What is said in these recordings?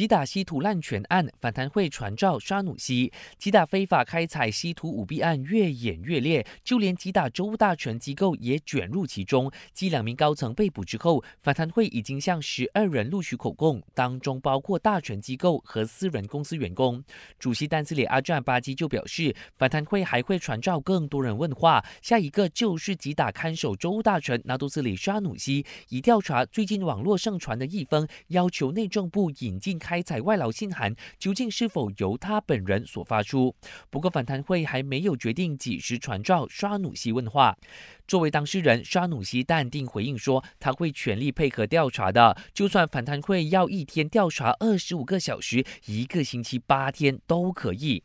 吉打稀土滥权案反弹会传召沙努西，吉打非法开采稀土舞弊案越演越烈，就连吉打州大权机构也卷入其中。继两名高层被捕之后，反弹会已经向十二人录取口供，当中包括大权机构和私人公司员工。主席丹斯里阿占巴基就表示，反弹会还会传召更多人问话，下一个就是吉打看守州大权拿督斯里沙努西，以调查最近网络盛传的一封要求内政部引进。开采外劳信函究竟是否由他本人所发出？不过反弹会还没有决定几时传召刷努西问话。作为当事人，沙努西淡定回应说，他会全力配合调查的，就算反贪会要一天调查二十五个小时，一个星期八天都可以。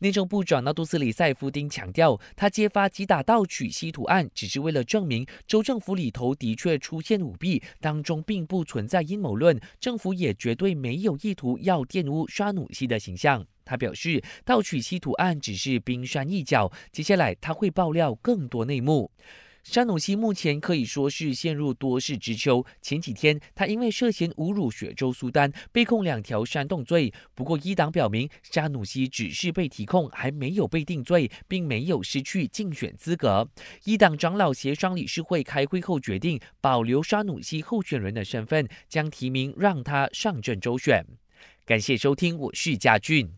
内政部长纳杜斯里塞夫丁强调，他揭发击打盗取稀土案，只是为了证明州政府里头的确出现舞弊，当中并不存在阴谋论，政府也绝对没有意图要玷污沙努西的形象。他表示，盗取稀土案只是冰山一角，接下来他会爆料更多内幕。沙努西目前可以说是陷入多事之秋。前几天，他因为涉嫌侮辱雪州苏丹，被控两条煽动罪。不过，一党表明，沙努西只是被提控，还没有被定罪，并没有失去竞选资格。一党长老协商理事会开会后决定，保留沙努西候选人的身份，将提名让他上阵周选。感谢收听，我是嘉俊。